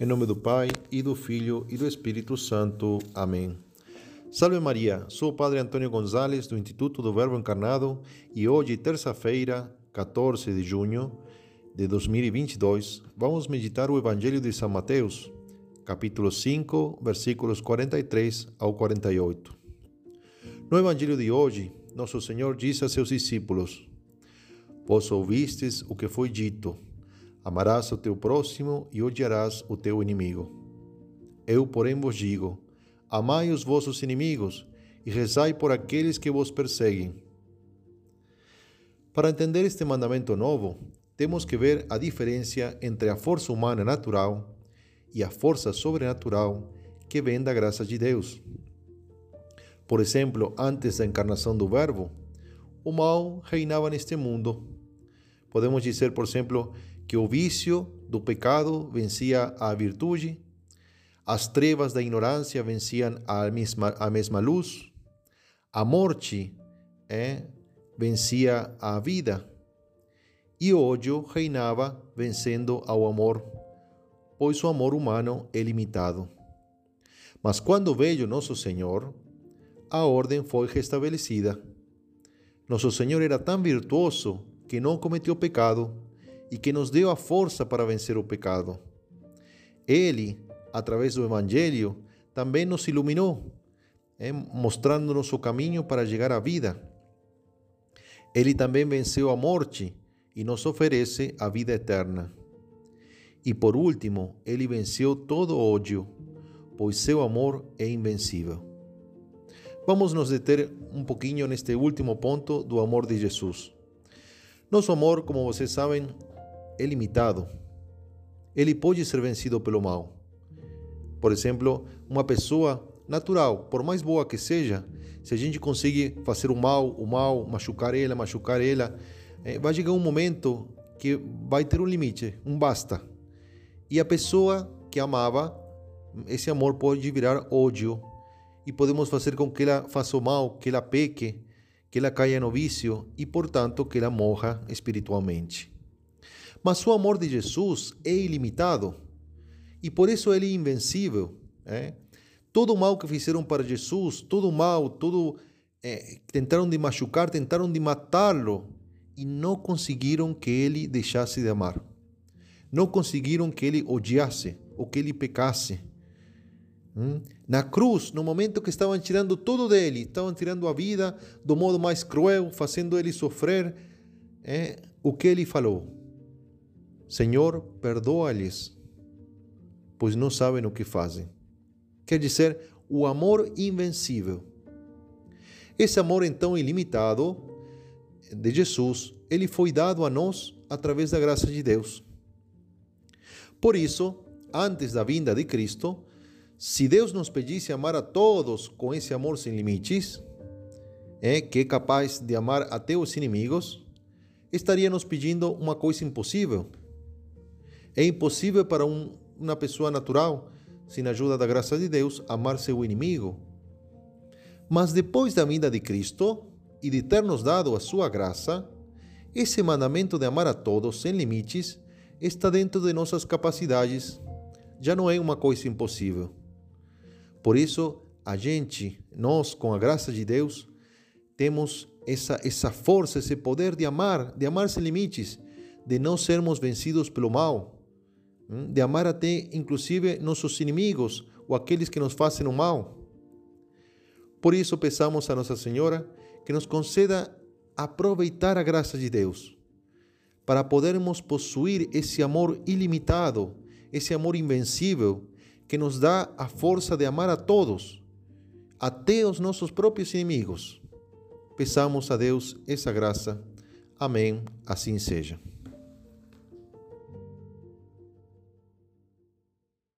Em nome do Pai, e do Filho, e do Espírito Santo. Amém. Salve Maria, sou o Padre Antônio Gonzalez, do Instituto do Verbo Encarnado, e hoje, terça-feira, 14 de junho de 2022, vamos meditar o Evangelho de São Mateus, capítulo 5, versículos 43 ao 48. No Evangelho de hoje, nosso Senhor disse a seus discípulos: Vós ouvistes o que foi dito Amarás o teu próximo e odiarás o teu inimigo. Eu, porém, vos digo: amai os vossos inimigos e rezai por aqueles que vos perseguem. Para entender este mandamento novo, temos que ver a diferença entre a força humana natural e a força sobrenatural que vem da graça de Deus. Por exemplo, antes da encarnação do Verbo, o mal reinava neste mundo. Podemos dizer, por exemplo, que o vício do pecado vencia a virtude, as trevas da ignorância venciam a mesma, a mesma luz, a morte é, vencia a vida, e o ódio reinava vencendo ao amor, pois o amor humano é limitado. Mas quando veio nosso Senhor, a ordem foi restabelecida. Nosso Senhor era tão virtuoso que não cometeu pecado e que nos deu a força para vencer o pecado. Ele, através do Evangelho, também nos iluminou, é, mostrando-nos o caminho para chegar à vida. Ele também venceu a morte e nos oferece a vida eterna. E por último, ele venceu todo ódio, pois seu amor é invencível. Vamos nos deter um pouquinho neste último ponto do amor de Jesus. Nosso amor, como vocês sabem, é limitado. Ele pode ser vencido pelo mal. Por exemplo, uma pessoa natural, por mais boa que seja, se a gente consegue fazer o mal, o mal, machucar ela, machucar ela, eh, vai chegar um momento que vai ter um limite, um basta. E a pessoa que amava, esse amor pode virar ódio e podemos fazer com que ela faça o mal, que ela peque, que ela caia no vício e, portanto, que ela morra espiritualmente. Mas o amor de Jesus é ilimitado e por isso ele é invencível. É? Todo o mal que fizeram para Jesus, todo o mal, todo é, tentaram de machucar, tentaram de matá-lo e não conseguiram que ele deixasse de amar. Não conseguiram que ele odiasse ou que ele pecasse. Na cruz, no momento que estavam tirando tudo dele, estavam tirando a vida do modo mais cruel, fazendo ele sofrer, é, o que ele falou? Senhor, perdoa-lhes, pois não sabem o que fazem. Quer dizer, o amor invencível. Esse amor então ilimitado de Jesus, ele foi dado a nós através da graça de Deus. Por isso, antes da vinda de Cristo, se Deus nos pedisse amar a todos com esse amor sem limites, é que é capaz de amar até os inimigos, estaria nos pedindo uma coisa impossível é impossível para um, uma pessoa natural, sem a ajuda da graça de Deus, amar seu inimigo. Mas depois da vinda de Cristo e de ter nos dado a sua graça, esse mandamento de amar a todos sem limites está dentro de nossas capacidades. Já não é uma coisa impossível. Por isso, a gente, nós, com a graça de Deus, temos essa, essa força, esse poder de amar, de amar sem limites, de não sermos vencidos pelo mal de amar até inclusive nossos inimigos ou aqueles que nos fazem o mal. Por isso peçamos a Nossa Senhora que nos conceda aproveitar a graça de Deus, para podermos possuir esse amor ilimitado, esse amor invencível que nos dá a força de amar a todos, até os nossos próprios inimigos. Peçamos a Deus essa graça. Amém. Assim seja.